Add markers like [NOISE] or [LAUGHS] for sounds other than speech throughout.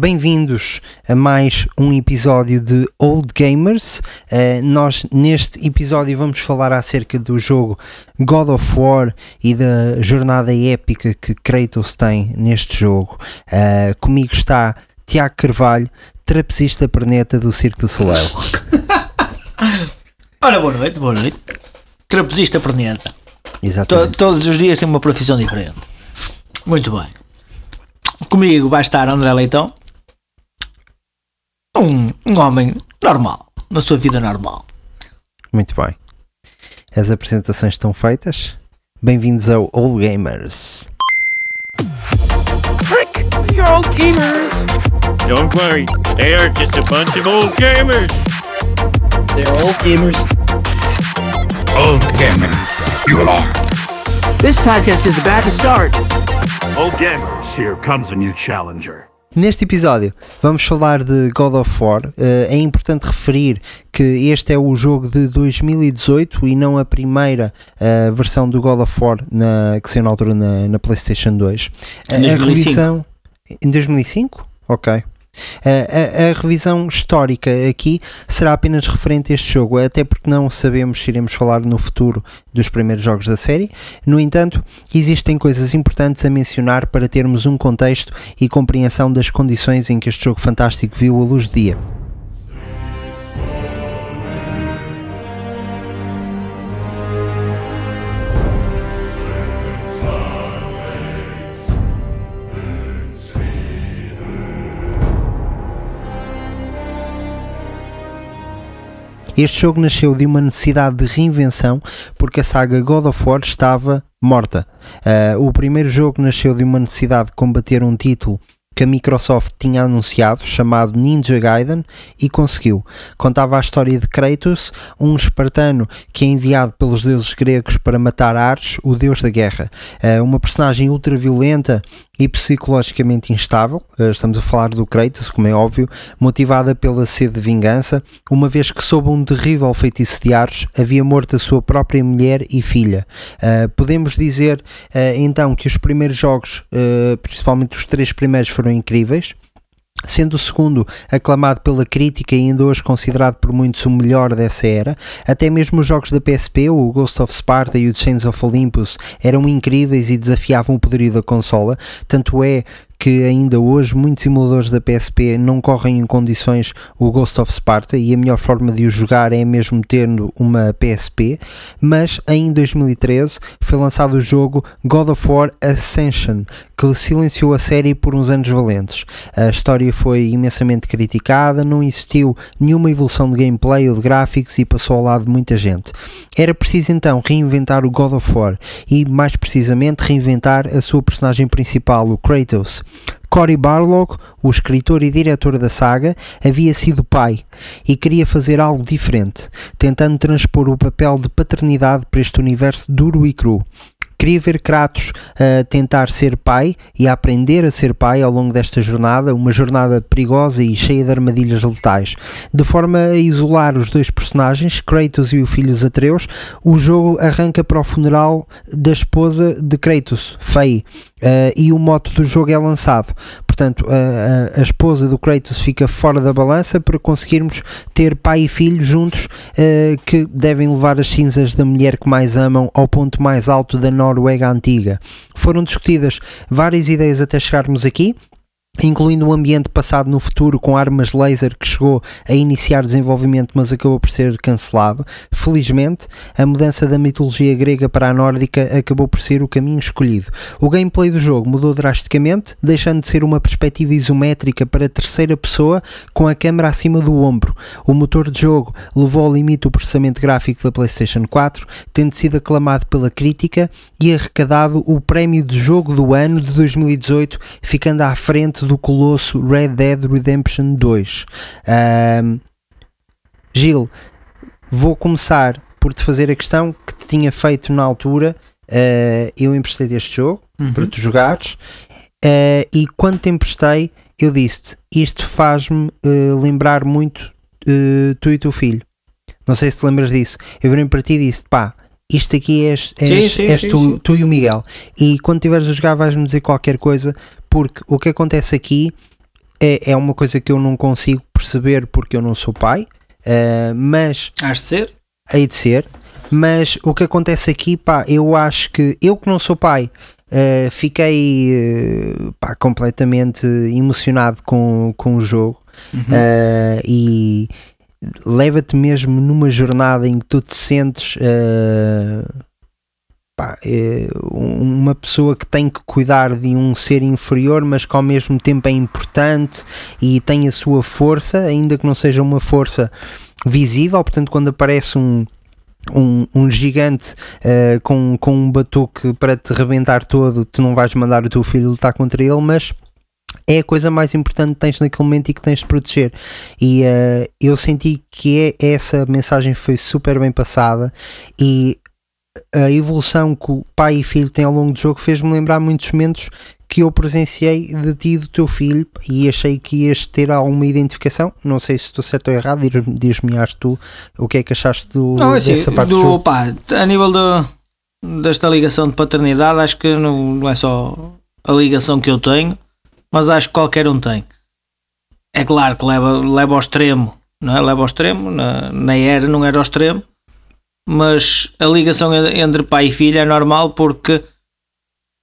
Bem-vindos a mais um episódio de Old Gamers. Uh, nós, neste episódio, vamos falar acerca do jogo God of War e da jornada épica que Kratos tem neste jogo. Uh, comigo está Tiago Carvalho, trapezista perneta do Circo do Soleil. [LAUGHS] Ora, boa noite, boa noite. Trapezista perneta. Exatamente. To- todos os dias tem uma profissão diferente. Muito bem. Comigo vai estar André Leitão. Um, um homem normal, na sua vida normal. Muito bem. As apresentações estão feitas. Bem-vindos ao Old Gamers. Frick! You're all gamers! Don't worry, they are just a bunch of old gamers. They're all gamers. Old gamer, you are. This podcast is about to start. Old gamers, here comes a new challenger. Neste episódio vamos falar de God of War. Eh, é importante referir que este é o jogo de 2018 e não a primeira eh, versão do God of War na, que saiu na altura na, na PlayStation 2. A- Em A 2005. revisão. Em 2005? Ok. A, a- a revisão histórica aqui será apenas referente a este jogo, até porque não sabemos se iremos falar no futuro dos primeiros jogos da série. No entanto, existem coisas importantes a mencionar para termos um contexto e compreensão das condições em que este jogo fantástico viu a luz do dia. Este jogo nasceu de uma necessidade de reinvenção porque a saga God of War estava morta. Ah, o primeiro jogo nasceu de uma necessidade de combater um título que a Microsoft tinha anunciado, chamado Ninja Gaiden, e conseguiu. Contava a história de Kratos, um espartano que é enviado pelos deuses gregos para matar Ares, o deus da guerra. Ah, uma personagem ultraviolenta e psicologicamente instável, ah, estamos a falar do Kratos, como é óbvio, motivada pela sede de vingança, uma vez que sob um terrível feitiço de Ares havia morto a sua própria mulher e filha. Uh, podemos dizer então que os primeiros jogos, principalmente os três primeiros, foram incríveis. Sendo o segundo aclamado pela crítica e ainda hoje considerado por muitos o melhor dessa era, até mesmo os jogos da PSP, o Ghost of Sparta e o Chains of Olympus, eram incríveis e desafiavam o poderio da consola. Tanto é que ainda hoje muitos simuladores da PSP não correm em condições o Ghost of Sparta e a melhor forma de o jogar é mesmo tendo uma PSP, mas em 2013 foi lançado o jogo God of War Ascension, que silenciou a série por uns anos valentes. A história foi imensamente criticada, não existiu nenhuma evolução de gameplay ou de gráficos e passou ao lado de muita gente. Era preciso então reinventar o God of War e, mais precisamente, reinventar a sua personagem principal, o Kratos. Cory Barlog, o escritor e diretor da saga, havia sido pai e queria fazer algo diferente, tentando transpor o papel de paternidade para este universo duro e cru. Queria ver Kratos a tentar ser pai e a aprender a ser pai ao longo desta jornada, uma jornada perigosa e cheia de armadilhas letais. De forma a isolar os dois personagens, Kratos e o filho Atreus, o jogo arranca para o funeral da esposa de Kratos, Faye, eh, e o moto do jogo é lançado. Portanto, a, a- esposa do Kratos fica fora da balança para conseguirmos ter pai e filho juntos eh, que devem levar as cinzas da mulher que mais amam ao ponto mais alto da Noruega antiga. Foram discutidas várias ideias até chegarmos aqui. Incluindo um ambiente passado no futuro com armas laser que chegou a iniciar desenvolvimento, mas acabou por ser cancelado. Felizmente, a mudança da mitologia grega para a nórdica acabou por ser o caminho escolhido. O gameplay do jogo mudou drasticamente, deixando de ser uma perspectiva isométrica para terceira pessoa com a câmera acima do ombro. O motor de jogo levou ao limite o processamento gráfico da PlayStation 4, tendo sido aclamado pela crítica e arrecadado o prémio de jogo do ano de 2018, ficando à frente do colosso Red Dead Redemption 2. Ahm, Gil, vou começar por te fazer a questão que te tinha feito na altura. Ah, eu emprestei este jogo para tu jogares ah, e quando te emprestei, eu disse-te: Isto faz-me ah, lembrar muito tu e o teu filho. Não sei se te lembras disso. Eu virei para ti e disse: pá, isto aqui és, és, Sim, sim, és sim, tu, tu e o Miguel. E quando estiveres a jogar, vais-me dizer qualquer coisa, porque o que acontece aqui é, é uma coisa que eu não consigo perceber porque eu não sou pai, uh, mas Has de ser? hei de ser. Mas o que acontece aqui, pá, eu acho que eu que não sou pai, uh, fiquei uh, pá, completamente emocionado com, com o jogo uh, e leva-te mesmo numa jornada em que tu te sentes pá, eh, uma pessoa que tem que cuidar de um ser inferior, mas que ao mesmo tempo é importante e tem a sua força, ainda que não seja uma força visível. Portanto, quando aparece um. Um, um gigante eh, com, com um batuque para te rebentar todo, tu não vais mandar o teu filho lutar contra ele, mas é a coisa mais importante que tens naquele momento e que tens de proteger. E eh, eu senti que é, essa mensagem foi super bem passada e a evolução que o pai e filho têm ao longo do jogo fez-me lembrar muitos momentos que eu presenciei de ti e do teu filho e achei que ias ter alguma identificação. Não sei se estou certo ou errado, diz-me acho tu o que é que achaste do, Não, é assim, dessa parte do, do, jogo. pá, a nível desta ligação de paternidade, acho que não, não é só a ligação que eu tenho, mas acho que qualquer um tem. É claro que leva, leva ao extremo, não é? Leva ao extremo, na, na era não era ao extremo, mas a ligação en- entre pai e filho é normal porque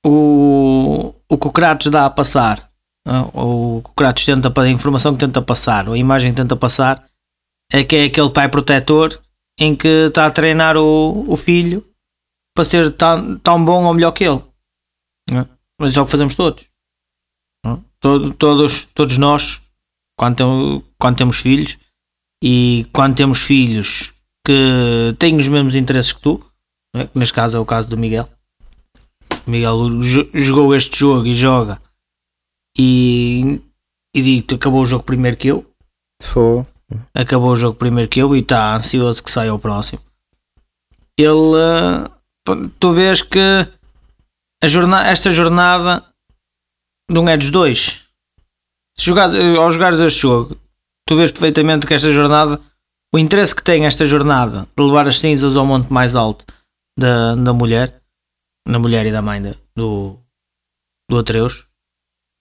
o, o que o Kratos dá a passar, é? ou o que o Kratos tenta, a informação que tenta passar, a imagem que tenta passar, é que é aquele pai protetor em que está a treinar o, o filho para ser tão, tão bom ou melhor que ele. não é? Mas é o que fazemos todos. não é? Todo- todos, todos nós, quando, tem- quando temos filhos, e quando temos filhos que têm os mesmos interesses que tu, é? que neste caso é o caso do Miguel. O Miguel jo- jogou este jogo e joga e, e digo que acabou o jogo primeiro que eu Foi. acabou o jogo primeiro que eu e está ansioso que saia o próximo. Ele, eh, tu vês que a jornada, esta jornada não é dos dois. Se jogares, eh, ao jogares este jogo, tu vês perfeitamente que esta jornada, o interesse que tem esta jornada de levar as cinzas ao monte mais alto da, da mulher, da mulher e da mãe de- do, do Atreus,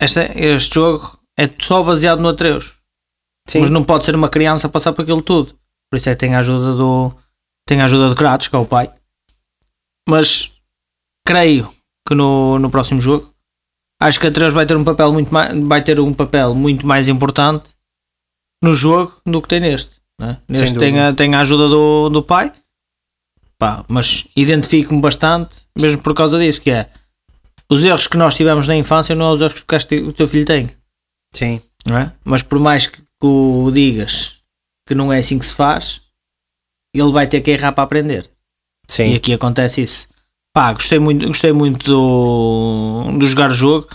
esta, este jogo é só baseado no Atreus Sim. mas não pode ser uma criança a passar por aquilo tudo. Por isso é que tem a ajuda do tem a ajuda de Kratos, que é o pai. Mas creio que no, no próximo jogo acho que Atreus vai ter um papel muito mais, vai ter um papel muito mais importante no jogo do que tem neste. Né? Neste tem a, tem a ajuda do, do pai, Pá, mas identifico-me bastante, mesmo por causa disso, que é os erros que nós tivemos na infância não é os erros que o teu filho tem Sim. não é? Mas por mais que o digas que não é assim que se faz, ele vai ter que errar para aprender. E Sim. aqui acontece isso. Pá, gostei muito, gostei muito do, do jogar o jogo.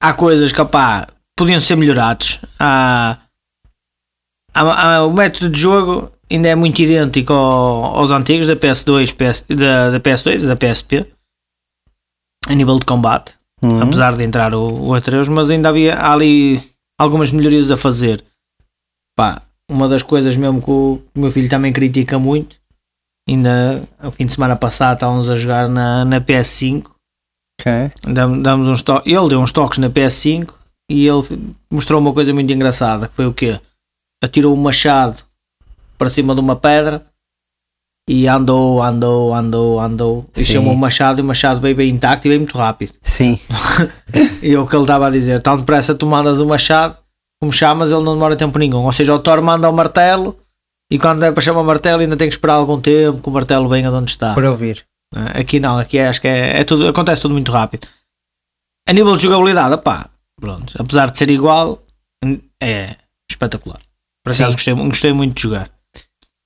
Há coisas que pá, podiam ser melhorados. Há, há- há- o método de jogo ainda é muito idêntico ao- aos antigos da PS2, PS, da, da PS2 e da PSP a nível de combate Uhum. apesar de entrar o, o Atreus, mas ainda havia há ali algumas melhorias a fazer. Pá, uma das coisas mesmo que o, que o meu filho também critica muito, ainda o fim de semana passado estávamos a jogar na, na PS5, Ok. dam- damos uns to- ele deu uns toques na PS5 e ele mostrou uma coisa muito engraçada, que foi o quê? Atirou um machado para cima de uma pedra e andou, andou, andou, andou e Sim. chamou o machado e o machado veio bem intacto e veio muito rápido. Sim. [LAUGHS] E é o que ele estava a dizer, tão depressa tu mandas o machado, como chamas, ele não demora tempo nenhum. Ou seja, o Thor manda o martelo e quando é para chamar o martelo ainda tem que esperar algum tempo que o martelo venha de onde está. Para ouvir. Eh, Aqui não, aqui é- acho que é, é tudo, acontece tudo muito rápido. A nível de jogabilidade, pá, pronto, apesar de ser igual, é espetacular. Por acaso gostei, gostei muito de jogar.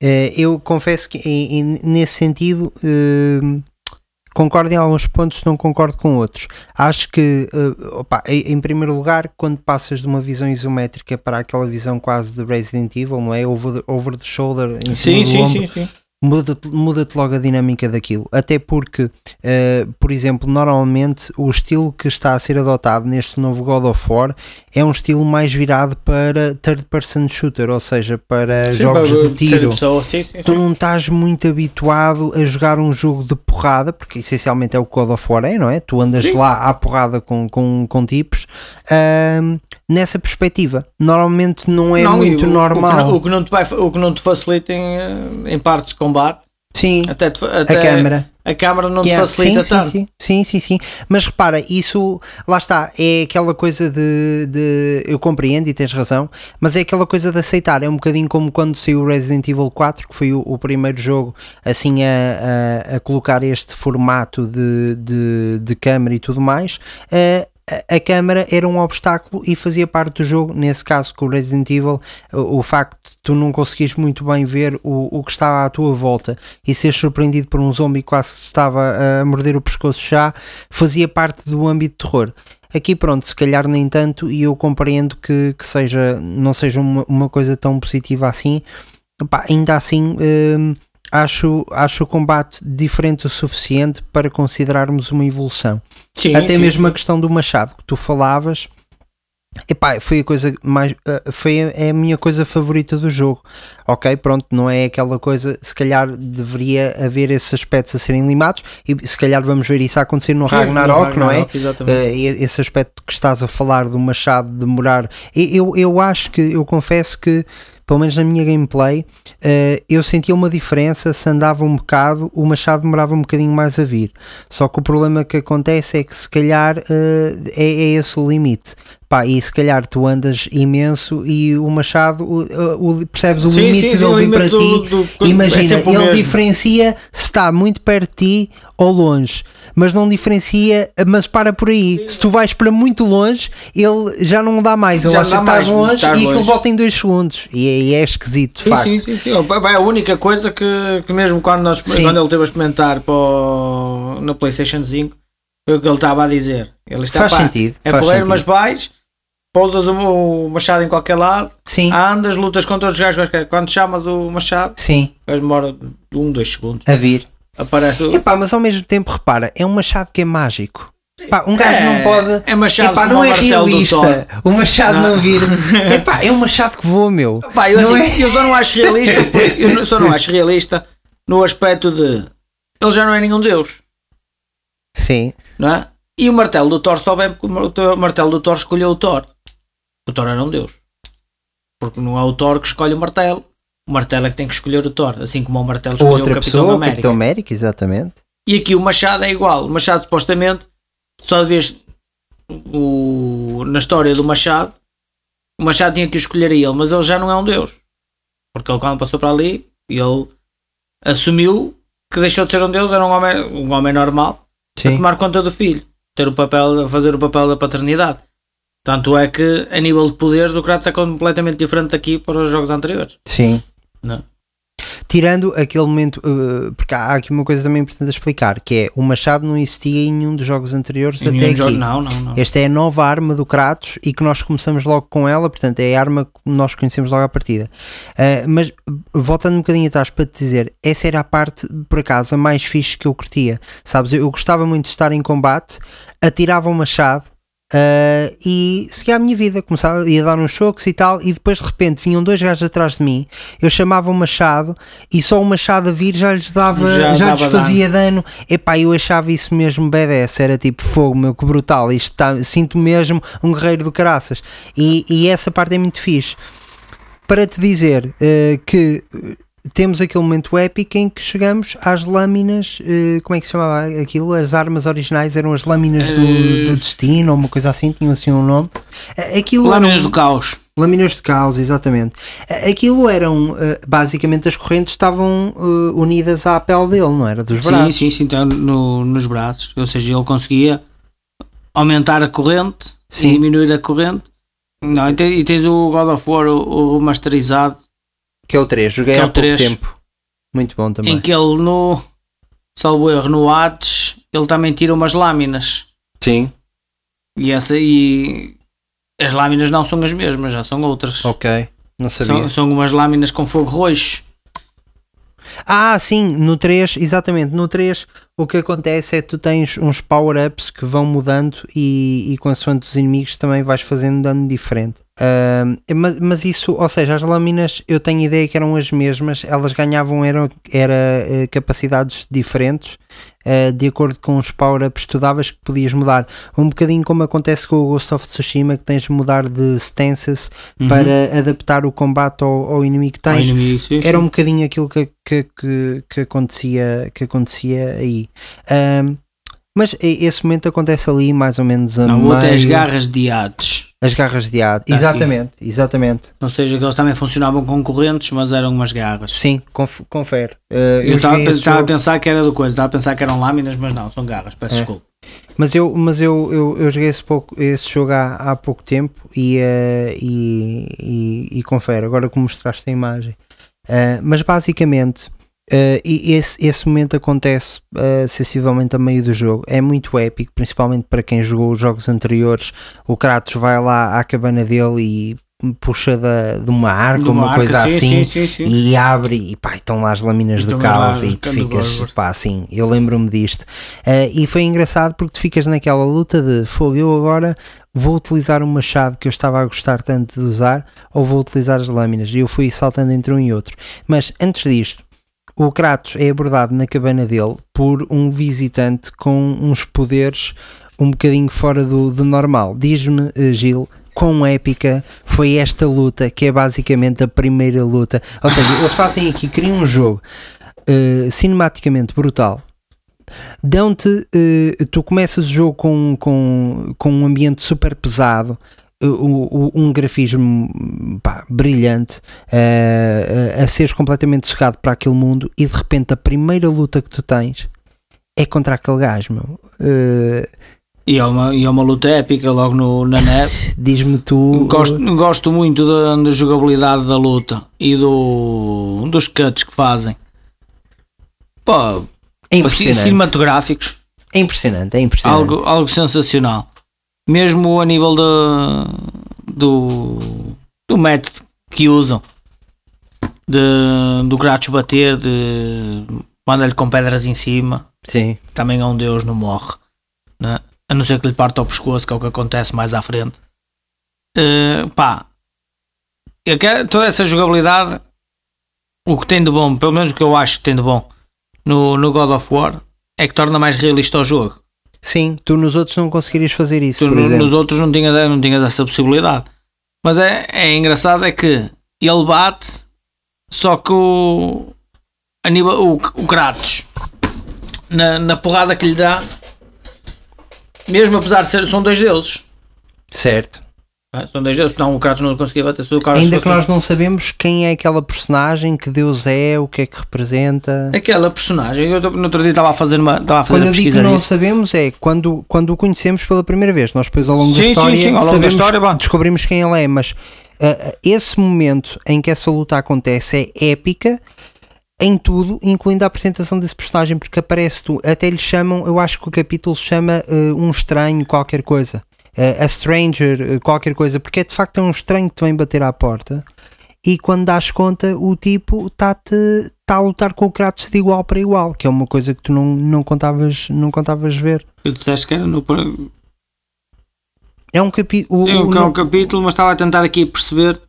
Eh, eu confesso que em- em- nesse sentido eh, concordo em alguns pontos, não concordo com outros. Acho que, eh, opa, em, em primeiro lugar, quando passas de uma visão isométrica para aquela visão quase de Resident Evil, não é? Over the, over the shoulder, em cima Sim, do sim, ombro, sim, sim. Muda-te muda-te logo a dinâmica daquilo. Até porque, eh, por exemplo, normalmente o estilo que está a ser adotado neste novo God of War é um estilo mais virado para third person shooter, ou seja, para Sim, jogos para de tiro. sim, sim, Tu não estás muito habituado a jogar um jogo de porrada, porque essencialmente é o que God of War é, não é? Tu andas lá à porrada com, com, com tipos. Ahm, nessa perspectiva. Normalmente não é Não, muito o- normal. O que, não, o, que te vai, o que não te facilita em, eh, em partes de combate, Sim, até, te- a até câmara. a câmara não te Yeah, facilita sim, tanto. Sim, sim, sim, sim. Mas repara, isso lá está, é aquela coisa de, de- Eu compreendo e tens razão, mas é aquela coisa de aceitar. É um bocadinho como quando saiu o Resident Evil 4, que foi o, o primeiro jogo assim a, a, a colocar este formato de, de, de câmara e tudo mais. eh, a, a câmara era um obstáculo e fazia parte do jogo. Nesse caso, com o Resident Evil, o, o facto de tu não conseguires muito bem ver o, o que estava à tua volta e seres surpreendido por um zombie que quase estava a morder o pescoço já, fazia parte do âmbito de terror. Aqui pronto, se calhar nem tanto, e eu compreendo que, que seja, não seja uma, uma coisa tão positiva assim. Epá, ainda assim, hum, acho, acho o combate diferente o suficiente para considerarmos uma evolução. Sim, Até sim, mesmo a sim. questão do machado que tu falavas. Epá, foi a coisa mais eh, foi a, é a minha coisa favorita do jogo. Ok, pronto, não é aquela coisa, se calhar deveria haver esses aspectos a serem limados e se calhar vamos ver isso a acontecer no Sim, Ragnarok, no não é? Ragnarok, Exatamente. Eh, e- esse aspecto que estás a falar do machado demorar, eu, eu acho que, eu confesso que, pelo menos na minha gameplay, eh, eu sentia uma diferença se andava um bocado, o machado demorava um bocadinho mais a vir. Só que o problema que acontece é que se calhar eh, é, é esse o limite. Pá, e se calhar tu andas imenso e o machado, o, o- percebes o Sim, limite sim, sim, dele para do- ti. do- é Imagina, o ele mesmo. diferencia se está muito perto de ti ou longe, mas não diferencia, mas para por aí. Se tu vais para muito longe, ele já não dá mais, ele Já acha dá que estás mais, longe estás e aquilo volta em dois segundos. E é, e é esquisito, de Sim, facto. sim, sim, sim. É a única coisa que, que mesmo quando, nós, quando ele teve a experimentar para o- no PlayStation 5, foi o que ele estava a dizer. Ele está, Faz pá, sentido, É sentido. mas vais, pousas o, machado em qualquer lado, Sim, andas, lutas contra os gajos. Quando chamas o machado, sim, gajo demora um, dois segundos. a vir. Aparece o. Epá, mas ao mesmo tempo, repara, é um machado que é mágico. Pá, um gajo não pode. É machado Epá, não é realista. O machado não, Não. vir. [LAUGHS] Epá, é um machado que voa, meu. Pá, eu, assim, é? eu só não acho realista, [LAUGHS] eu só não acho realista no aspecto de ele já não é nenhum deus, Sim, não é? E o martelo do Thor só bem porque o martelo do Thor escolheu o Thor. O Thor era um deus. Porque não é o Thor que escolhe o martelo. O martelo é que tem que escolher o Thor, assim como o martelo escolheu outra o Capitão pessoa, o América. Capitão América, exatamente. E aqui o Machado é igual. O Machado supostamente só devias o, na história do Machado, o Machado tinha que escolher a ele, mas ele já não é um deus. Porque ele quando passou para ali, ele assumiu que deixou de ser um deus, era um homem, um homem normal, a Sim. tomar conta do filho, ter o papel, a fazer o papel da paternidade. Tanto é que a nível de poderes o Kratos é completamente diferente daqui para os jogos anteriores. Sim. Não. Tirando aquele momento, uh, porque há aqui uma coisa também importante a explicar, que é o machado não existia em nenhum dos jogos anteriores Em até nenhum aqui. jogo- não, não, não. Esta é a nova arma do Kratos e que nós começamos logo com ela, portanto é a arma que nós conhecemos logo à partida. Uh, mas voltando um bocadinho atrás para te dizer, essa era a parte, por acaso, a mais fixe que eu curtia. Sabes, eu, eu gostava muito de estar em combate, atirava o machado. Uh, e seguia a minha vida, começava, ia dar uns chocos e tal, e depois de repente vinham dois gajos atrás de mim, eu chamava o machado e só o machado a vir já lhes dava, Já já, dava lhes fazia dano. Epá, eu achava isso mesmo badass, era tipo fogo, meu, que brutal. Isto tá, sinto mesmo um guerreiro do caraças. E, e essa parte é muito fixe. Para te dizer eh, que temos aquele momento épico em que chegamos às lâminas, eh, como é que se chamava aquilo? As armas originais eram as lâminas do, Eh. do destino ou uma coisa assim, tinham assim um nome. Aquilo Lâminas eram- do caos. Lâminas de caos, exatamente. Aquilo eram, eh, basicamente, as correntes estavam unidas à pele dele, não era? Dos Sim, braços. sim, sim, então, no, nos braços. Ou seja, ele conseguia aumentar a corrente Sim. e diminuir a corrente. Não, e, te- e tens o God of War, o, o remasterizado, Que é o 3, joguei é há o pouco 3. tempo. Muito bom também. em que ele no salvo erro, no Hades, ele também tira umas lâminas. Sim. E essa e as lâminas não são as mesmas, já são outras. Ok, não sabia. São, são umas lâminas com fogo roxo. Ah, sim, no 3, exatamente. No 3, o que acontece é que tu tens uns power-ups que vão mudando e, e consoante os inimigos também vais fazendo dano diferente. Ahm, mas, mas isso, ou seja, as lâminas eu tenho ideia que eram as mesmas, elas ganhavam eram, era, eh, capacidades diferentes, eh, de acordo com os power-ups que tu davas que podias mudar. Um bocadinho como acontece com o Ghost of Tsushima, que tens de mudar de stances para adaptar o combate ao, ao inimigo que tens. inimigo, sim, Era um bocadinho aquilo que, que, que, que acontecia, que acontecia aí. Ahm, mas esse momento acontece ali mais ou menos a Não, o outro é as meio- garras de Hades. As garras de ado. Tá aqui. exatamente, exatamente. Ou seja, que eles também funcionavam com correntes, mas eram umas garras. Sim, conf- confere. Uh, Eu estava a, pensar que era do coisa, estava a pensar que eram lâminas, mas não, são garras, peço É. desculpa. mas eu, mas eu, eu, eu joguei esse, pouco, esse jogo há, há pouco tempo e, uh, e, e, e confere, agora que mostraste a imagem. Uh, mas basicamente, uh, e esse, esse momento acontece uh, sensivelmente a meio do jogo. É muito épico, principalmente para quem jogou os jogos anteriores. O Kratos vai lá à cabana dele e puxa da, de uma arca, De uma uma, arca, coisa sim, assim. sim, sim, e abre e pá, estão lá as lâminas de caos e tu ficas, Gorgor. pá, assim, eu lembro-me disto. Eh, e foi engraçado porque tu ficas naquela luta de fogo, eu agora vou utilizar um machado que eu estava a gostar tanto de usar ou vou utilizar as lâminas e eu fui saltando entre um e outro. Mas antes disto, o Kratos é abordado na cabana dele por um visitante com uns poderes um bocadinho fora do, do normal. Diz-me, eh, Gil, quão épica foi esta luta, que é basicamente a primeira luta. Ou seja, eles fazem aqui, criam um jogo eh, cinematicamente brutal. Dão-te, eh, tu começas o jogo com, com, com um ambiente super pesado, um grafismo pá, brilhante, eh, a, a seres completamente sugado para aquele mundo e de repente a primeira luta que tu tens é contra aquele gajo, meu. Eh, E é uma, e é uma luta épica logo no, na [LAUGHS] neve. Diz-me tu. Gosto, gosto muito da, da jogabilidade da luta e do, dos cuts que fazem. Pô, é impressionante. cinematográficos, É impressionante, é impressionante. algo, algo sensacional. Mesmo a nível de, do, do método que usam de, do Kratos bater, de manda-lhe com pedras em cima. Sim, também é um deus, não morre. né? A não ser que lhe parta o pescoço, que é o que acontece mais à frente. Eh, pá, quero- toda essa jogabilidade, o que tem de bom, pelo menos o que eu acho que tem de bom no, no God of War, é que torna mais realista o jogo. Sim, tu nos outros não conseguirias fazer isso. Tu no- nos outros não tinhas, não tinhas essa possibilidade. Mas é, é engraçado é que ele bate, só que o, a nível, o, o Kratos, na, na porrada que lhe dá, mesmo apesar de ser, são dois deuses. Certo. É? São dois deuses, não, o Kratos não conseguia bater se o Kratos Ainda que nós não sabemos quem é aquela personagem, que Deus é, o que é que representa. Aquela personagem, eu no outro dia estava a fazer uma estava a fazer Quando eu digo que não nisso. sabemos é quando, quando o conhecemos pela primeira vez. Nós depois ao longo da Sim, sim, história, sim, ao longo da sabemos- história, vá. descobrimos quem ele é, mas ah, ah, esse momento em que essa luta acontece é épica em tudo, incluindo a apresentação desse personagem, porque aparece tu, até lhe chamam, eu acho que o capítulo chama ah, um estranho qualquer coisa. A stranger, ah, qualquer coisa, porque é de facto é um estranho que te vem bater à porta e quando dás conta o tipo está-te está a lutar com o Kratos de igual para igual, que é uma coisa que tu não, não, contavas, não contavas ver. Eu disseste que era no É um capítulo. Sim, que é um capítulo, mas estava a tentar aqui perceber.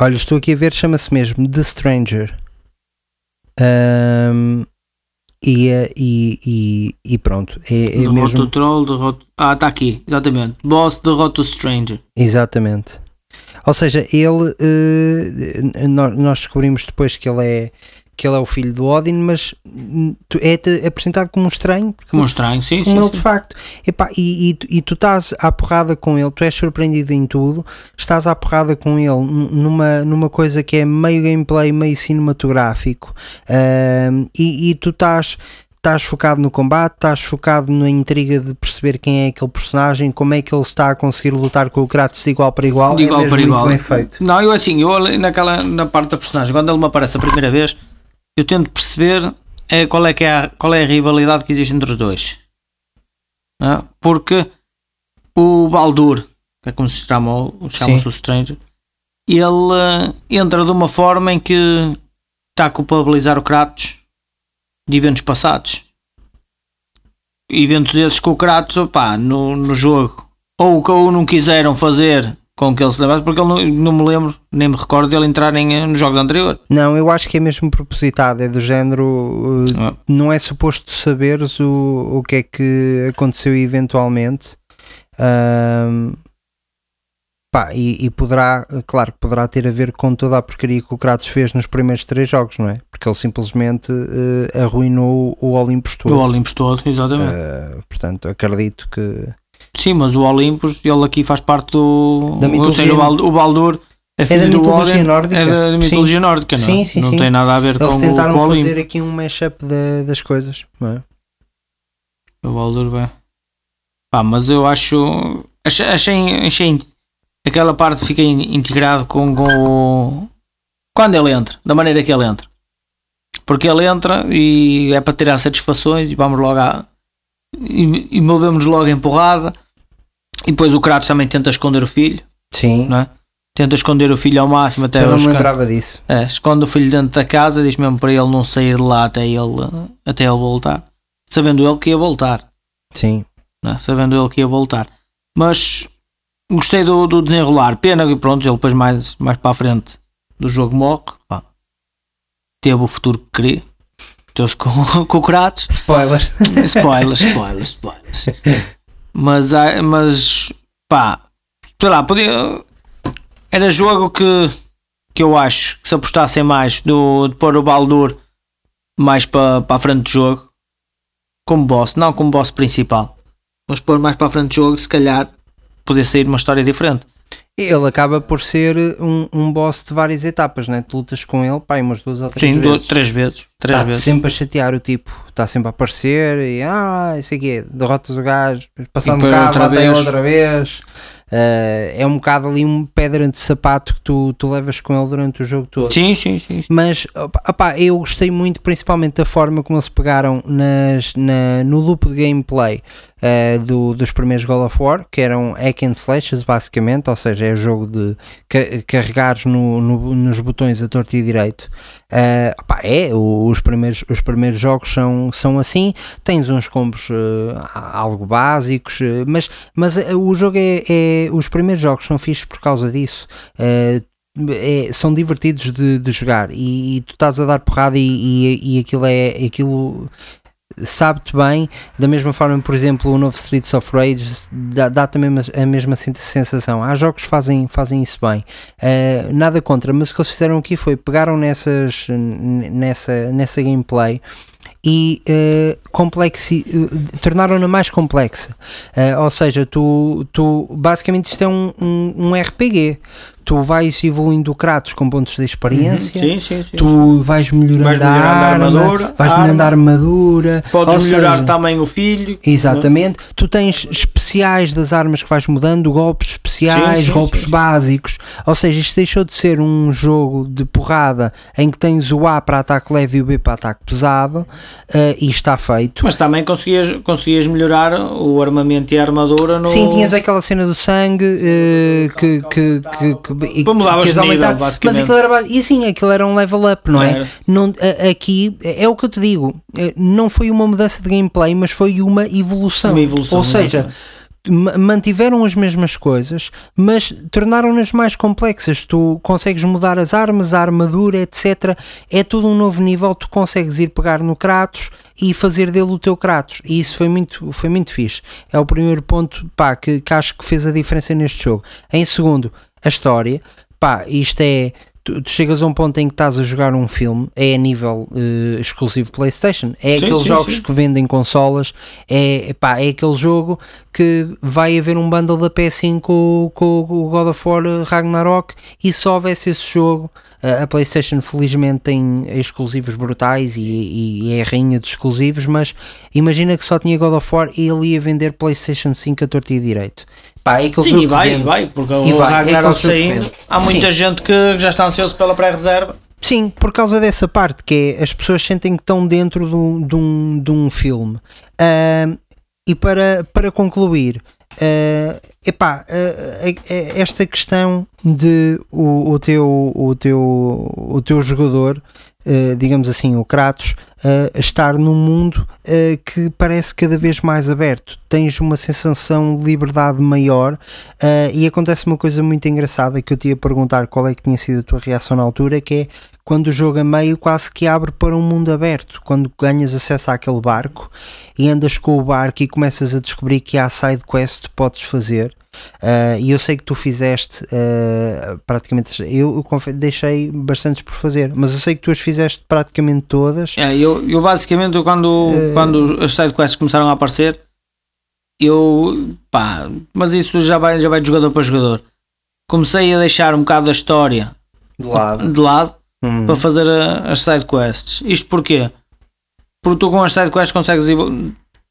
Olha, estou aqui a ver, chama-se mesmo The Stranger. Ahm, e, é- e, e, e pronto, é, é derrota o mesmo. troll, derrota. Ah, está aqui, exatamente. Boss derrota o Stranger. Exatamente. Ou seja, ele. eh, nós, nós descobrimos depois que ele é. Que ele é o filho do Odin, mas é-te apresentado como um estranho, Como um estranho, sim, sim. como ele sim. de facto. Epá, e, e, tu- e tu estás à porrada com ele, tu és surpreendido em tudo, estás à porrada com ele numa, numa coisa que é meio gameplay, meio cinematográfico, ahm, e, e tu estás. Estás focado no combate, estás focado na intriga de perceber quem é aquele personagem, como é que ele está a conseguir lutar com o Kratos de igual para igual. De é igual mesmo para igual. Bem feito. Não, eu assim, eu naquela, na parte da personagem, quando ele me aparece a primeira vez, eu tento perceber é, qual, é que é a, qual é a rivalidade que existe entre os dois. É? Porque o Baldur, que é como se chama, o- chama-se Sim. o Stranger, ele eh, entra de uma forma em que está a culpabilizar o Kratos de eventos passados. Eventos esses que o Kratos, opá, no, no jogo, ou que ou não quiseram fazer com que ele se lembrasse, porque ele não, não me lembro, nem me recordo dele entrar em, nos jogos anteriores. Não, eu acho que é mesmo propositado, é do género. uh, Ah. Não é suposto saberes o, o que é que aconteceu eventualmente. Pá, e, e poderá, claro que poderá ter a ver com toda a porcaria que o Kratos fez nos primeiros três jogos, não é? Porque ele simplesmente eh, arruinou o Olympus todo. O Olympus todo, exatamente. Ah, portanto, acredito que. Sim, mas o Olympus, ele aqui faz parte do. Da ou seja, o Bal- o Baldur é filho da mitologia nórdica. É da Sim. mitologia nórdica, não, é? Sim, sim, não sim. tem nada a ver Eles com, o, tentaram com o Olympus. fazer aqui um mashup da- das coisas, não é? O Baldur, bem. Pá, mas eu acho. Achei, achei, achei aquela parte fica in- integrado com, com o. Quando ele entra, da maneira que ele entra. Porque ele entra e é para tirar satisfações e vamos logo a. E, e movemos logo em porrada. E depois o Kratos também tenta esconder o filho, Sim. não é? Tenta esconder o filho ao máximo até eu não me lembrava disso. é, esconde o filho dentro da casa, diz mesmo para ele não sair de lá até ele, até ele voltar. Sabendo ele que ia voltar Sim. né? sabendo ele que ia voltar. Mas gostei do, do desenrolar. Pena que pronto, ele depois mais, mais para a frente do jogo morre. Pá. Teve o futuro que queria. Teve-se com, [LAUGHS] com o Kratos. Spoilers. Spoilers, spoilers, spoilers. [LAUGHS] Mas, mas pá, sei lá, podia. Era jogo que, que eu acho que se apostassem mais do, de pôr o Baldur mais para, para a frente do jogo como boss, não como boss principal, mas pôr mais para a frente do jogo, se calhar podia sair uma história diferente. Ele acaba por ser um, um boss de várias etapas, né? Tu lutas com ele, pá, umas duas ou três Sim, vezes. duas, três vezes. Três Está vezes. sempre a chatear o tipo, está sempre a aparecer e ah, isso aqui é, derrotas o gajo, passando um depois bocado, outra vez. outra vez. Ah, é um bocado ali uma pedra de sapato que tu, tu levas com ele durante o jogo todo. Sim, sim, sim. sim. Mas opá, eu gostei muito, principalmente da forma como eles pegaram nas, na- no loop de gameplay eh, do- dos primeiros God of War, que eram hack and slashes, basicamente, ou seja, é o jogo de ca- carregares no- no- nos botões a torto e direito. Eh, opá, é, os primeiros, os primeiros jogos são, são assim, tens uns combos eh, algo básicos, mas, mas o jogo é, é- Os primeiros jogos são fixos por causa disso. É- são divertidos de, de jogar e, e tu estás a dar porrada e, e, e aquilo é aquilo sabe-te bem, da mesma forma, por exemplo, o novo Streets of Rage dá, dá também a mesma sen- sensação. Há jogos que fazem, fazem isso bem, Uh, nada contra, mas o que eles fizeram aqui foi pegaram nessas, nessa, nessa gameplay e uh, complexi, uh, tornaram-na mais complexa. Uh, ou seja, tu, tu basicamente isto é um, um, um RPG. Tu vais evoluindo Kratos com pontos de experiência. Sim, sim, sim. Tu vais melhorando, Vais a, melhorando a arma, armadura, vais a melhorando a arma. armadura. Podes ou melhorar seja, também o filho. Exatamente, tu tens especiais das armas que vais mudando, golpes especiais, golpes básicos. Ou seja, isto deixou de ser um jogo de porrada em que tens o A para ataque leve e o B para ataque pesado, eh, e está feito. Mas também conseguias, conseguias melhorar o armamento e a armadura no. Sim, tinhas aquela cena do sangue eh, que, que, que, que, e Para mudavas que nível, basicamente. Mas aquilo era, e assim, aquilo era um level up, não é? Era. Não, a- aqui é o que eu te digo, eh, não foi uma mudança de gameplay, mas foi uma evolução. Uma evolução, Ou seja, mantiveram as mesmas coisas, mas tornaram-nas mais complexas. Tu consegues mudar as armas, a armadura, etc. É tudo um novo nível. Tu consegues ir pegar no Kratos e fazer dele o teu Kratos. E isso foi muito, foi muito fixe. É o primeiro ponto pá, que, que acho que fez a diferença neste jogo. Em segundo, a história. Pá, isto é. Tu, tu chegas a um ponto em que estás a jogar um filme, é a nível eh, exclusivo PlayStation. É Sim, aqueles sim, jogos sim. que vendem consolas. É, pá, é aquele jogo que vai haver um bundle da PS5 com, com o God of War Ragnarok e só houvesse esse jogo. A a PlayStation felizmente tem exclusivos brutais e, e- e é rainha dos exclusivos, mas imagina que só tinha God of War e ele ia vender PlayStation 5 a torto e direito. Pá, é Sim, e vai, vende. vai, porque E o vai, é Ragnarok que saindo, há muita Sim. gente que já está ansioso pela pré-reserva. Sim, por causa dessa parte, que é as pessoas sentem que estão dentro de um, de um, de um filme. Ahm, e para, para concluir, ah, epá, ah, ah, esta questão de o, o, teu, o, teu, o teu jogador eh, digamos assim, o Kratos estar num mundo eh, que parece cada vez mais aberto. Tens uma sensação de liberdade maior eh, e acontece uma coisa muito engraçada que eu te ia perguntar qual é que tinha sido a tua reação na altura, que é quando o jogo a meio quase que abre para um mundo aberto, quando ganhas acesso àquele barco e andas com o barco e começas a descobrir que há side quest que podes fazer. Uh, e eu sei que tu fizeste uh, praticamente, eu, eu deixei bastantes por fazer, mas eu sei que tu as fizeste praticamente todas. É, eu, eu basicamente, quando, Eh. quando as sidequests começaram a aparecer, eu pá, mas isso já vai, já vai de jogador para jogador. Comecei a deixar um bocado da história De lado. de lado Hum. para fazer a- as sidequests. Isto porquê? Porque tu com as sidequests consegues evo-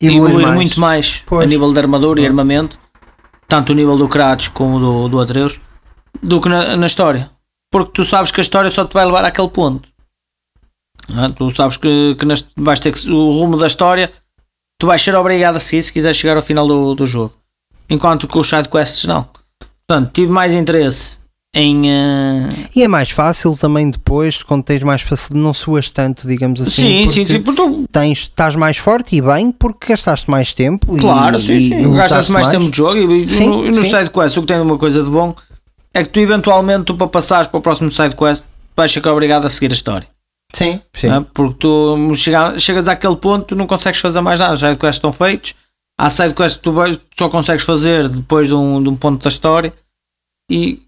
Evoluir evoluir mais. muito mais Pois. a nível de armadura e armamento, tanto o nível do Kratos como do, do Atreus, do que na, na história. Porque tu sabes que a história só te vai levar àquele ponto. É? Tu sabes que, que vais ter que, o rumo da história tu vais ser obrigado a seguir se quiser chegar ao final do, do jogo. Enquanto que os sidequests não. Portanto, tive mais interesse em. eh, E é mais fácil também depois, quando tens mais facilidade, não suas tanto, digamos assim. sim, sim, porque sim, porque Tens, estás mais forte e bem porque gastaste mais tempo. Claro, e, sim, e sim. lutaste Gastas mais tempo de jogo e, Sim, no, e no sim. o que tem uma coisa de bom é que tu eventualmente tu, para passares para o próximo sidequest vais ser obrigado a seguir a história. Sim, sim. é? Porque tu chega- chegas àquele ponto tu não consegues fazer mais nada. Os sidequests estão feitos. Há sidequests que tu só consegues fazer depois de um, de um ponto da história e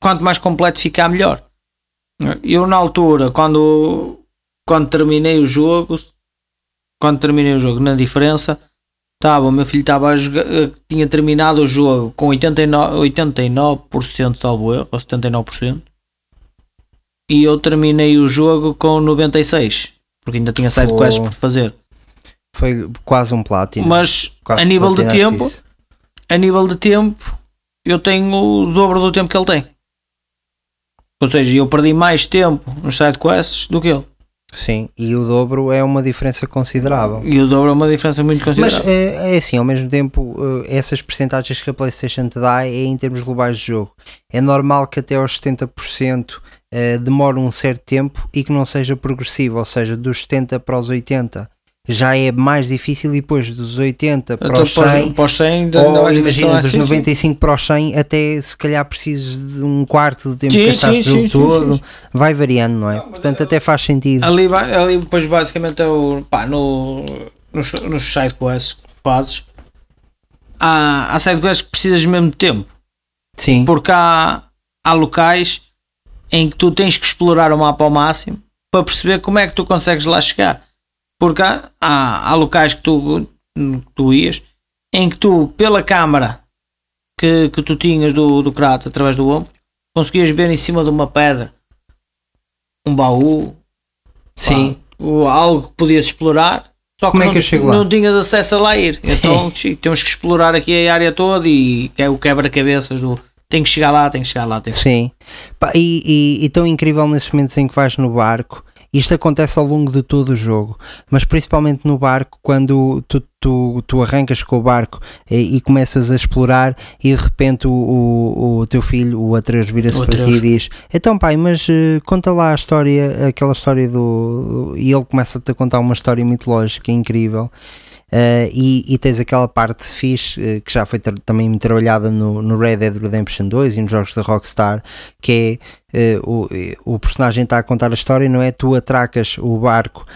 quanto mais completo ficar melhor. Eu na altura, quando, quando terminei o jogo, quando terminei o jogo na diferença, estava, o meu filho estava a jogar, eh, tinha terminado o jogo com 89%, 89% salvo erro, ou 79%, e eu terminei o jogo com 96%, porque ainda tinha side quests por fazer. Foi quase um platino. Mas Quase a nível de tempo, isso. a nível de tempo, eu tenho o dobro do tempo que ele tem. Ou seja, eu perdi mais tempo nos side quests do que ele. Sim, e o dobro é uma diferença considerável. E o dobro é uma diferença muito Mas considerável. é, é assim, ao mesmo tempo, eh, essas percentagens que a PlayStation te dá é em termos globais de jogo. É normal que até aos 70% eh, demore um certo tempo e que não seja progressivo, ou seja, dos 70 para os 80 já é mais difícil e depois dos 80 para Então, os 100 para os 100 ainda, ainda ou difícil. imagina é? dos Sim, sim. 95 para os 100 até se calhar precisas de um quarto do tempo Sim, que gastaste sim, sim, sim, todo, sim, vai variando, não é? Portanto, até faz sentido. Ali, vai- ali depois basicamente é o pá, no, nos, nos sidequests que fazes há, há sidequests que precisas mesmo de tempo Sim, porque há, há locais em que tu tens que explorar o mapa ao máximo para perceber como é que tu consegues lá chegar porque há, há, há locais que tu, que tu ias em que tu pela câmara que, que tu tinhas do, do Kratos através do ombro conseguias ver em cima de uma pedra um baú sim. o- algo que podias explorar. Só Como que é não, que eu chego lá? não tinhas acesso a lá ir. Então sim, temos que explorar aqui a área toda e que é o quebra-cabeças do tem que chegar lá, tem que chegar lá, tem que Sim. Pá, e, e, e tão incrível nesses momentos em que vais no barco. Isto acontece ao longo de todo o jogo, mas principalmente no barco, quando tu, tu, tu arrancas com o barco e, e começas a explorar, e de repente o, o, o teu filho, o Atreus, vira-se para ti e diz: Então, pai, mas eh, conta lá a história, aquela história do. E ele começa-te a contar uma história mitológica incrível. Uh, e, e tens aquela parte fixe uh, que já foi tra- também trabalhada no, no Red Dead Redemption 2 e nos jogos da Rockstar, que é uh, o, o personagem está a contar a história, não é? Tu atracas o barco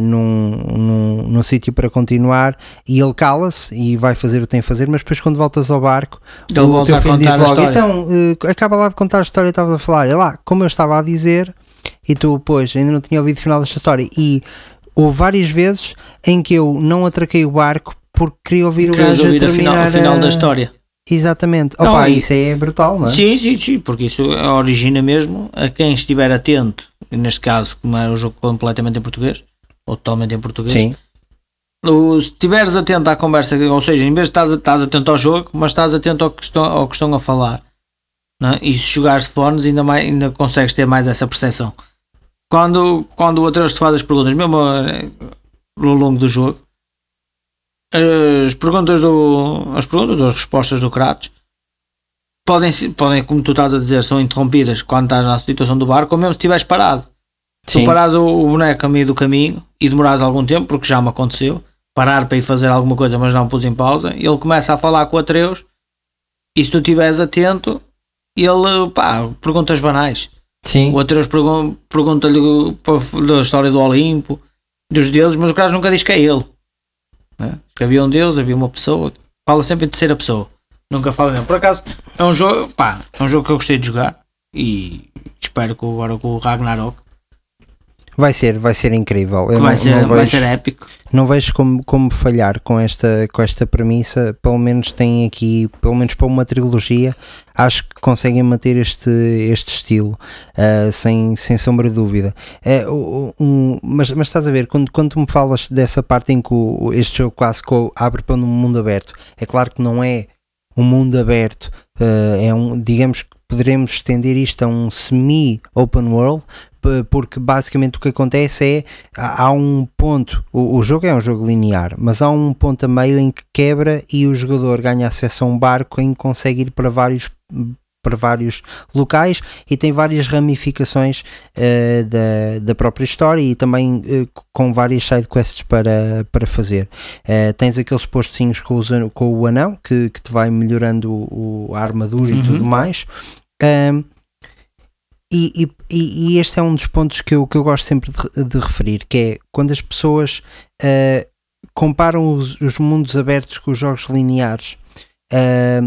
num, num, num sítio para continuar e ele cala-se e vai fazer o que tem a fazer, mas depois quando voltas ao barco, Ele o volta teu filho diz logo. Então, acaba lá de contar a história, estavas a falar, é lá, como eu estava a dizer, e tu, pois, ainda não tinha ouvido o final desta história. E houve várias vezes em que eu não atraquei o barco porque queria ouvir o gajo a ouvir o terminar final, o final a- da história. Exatamente. Não, Opa, e- isso é brutal, não é? Sim, sim, sim, porque isso origina mesmo a quem estiver atento, neste caso, como era o jogo completamente em português, ou totalmente em português, Sim, o- se estiveres atento à conversa, ou seja, em vez de estás, estás atento ao jogo, mas estás atento ao que estão, ao que estão a falar, é? e se jogares de fones, ainda, mais, ainda consegues ter mais essa percepção. Quando, quando o Atreus te faz as perguntas, mesmo eh, ao longo do jogo, as perguntas, do, as perguntas ou as respostas do Kratos podem, podem, como tu estás a dizer, são interrompidas quando estás na situação do barco, ou mesmo se estiveres parado. Tu Sim. parares o, o boneco a meio do caminho e demorares algum tempo, porque já me aconteceu, parar para ir fazer alguma coisa, mas não pus em pausa, ele começa a falar com o Atreus e se tu estiveres atento, ele, pá, perguntas banais. Sim. O Atreus pergun- pergunta-lhe da história do Olimpo, dos deuses, mas o caso nunca diz que é ele. né? Que havia um deus, havia uma pessoa, fala sempre em terceira pessoa, nunca fala nele. Por acaso, é um jogo, pá, é um jogo que eu gostei de jogar e espero que agora com o Ragnarok Vai ser, vai ser incrível. Eu vai, não, ser, não vai vejo, ser épico. não vejo como, como falhar com esta, com esta premissa. Pelo menos tem aqui, pelo menos para uma trilogia, acho que conseguem manter este, este estilo, ah, sem, sem sombra de dúvida. O- um- mas, mas estás a ver, quando, quando me falas dessa parte em que o- este jogo quase abre para um mundo aberto, é claro que não é um mundo aberto, ah, é um, digamos que poderemos estender isto a um semi-open world, porque basicamente o que acontece é há um ponto, o, o jogo é um jogo linear, mas há um ponto a meio em que quebra e o jogador ganha acesso a um barco em que consegue ir para vários para vários locais e tem várias ramificações eh, da, da própria história e também eh, com várias sidequests para, para fazer. Eh, tens aqueles postinhos com, os com o anão que, que te vai melhorando o, a armadura e Uhum. tudo mais. E, e- e- e este é um dos pontos que eu, que eu gosto sempre de, de referir, que é quando as pessoas comparam os, os mundos abertos com os jogos lineares. ah,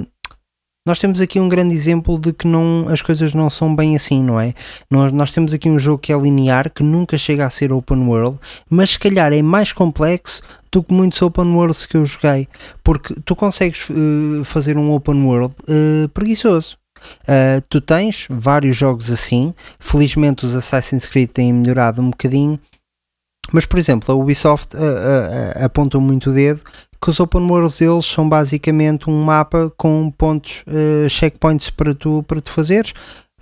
nós temos aqui um grande exemplo de que não, as coisas não são bem assim, não é? Nós, nós temos aqui um jogo que é linear, que nunca chega a ser open world, mas se calhar é mais complexo do que muitos open worlds que eu joguei, porque tu consegues eh, fazer um open world eh, preguiçoso. Uh, tu tens vários jogos assim. Felizmente os Assassin's Creed têm melhorado um bocadinho. Mas, por exemplo, a Ubisoft uh, uh, uh, aponta muito o dedo que os open worlds deles são basicamente um mapa com pontos, uh, checkpoints para tu, para tu fazeres.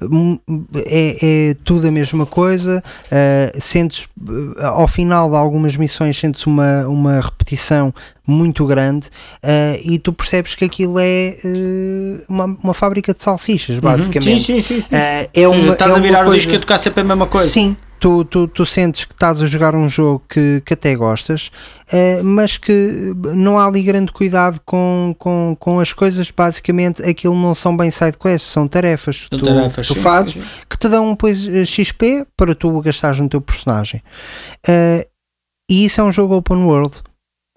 Hum, É, é tudo a mesma coisa. Uh, sentes uh, ao final de algumas missões sentes uma, uma repetição muito grande uh, e tu percebes que aquilo é uh, uma, uma fábrica de salsichas, basicamente. Uhum. Sim, sim, sim. sim. É uma, Estás é a virar uma o disco e coisa... a tocar sempre a mesma coisa. Sim, tu, tu, tu sentes que estás a jogar um jogo que, que até gostas, eh, mas que não há ali grande cuidado com, com, com as coisas. Basicamente, aquilo não são bem sidequests, são tarefas. São tu, tarefas, tu sim, fazes sim, que te dão depois eh, XP para tu gastares no teu personagem. Eh, e isso é um jogo open world.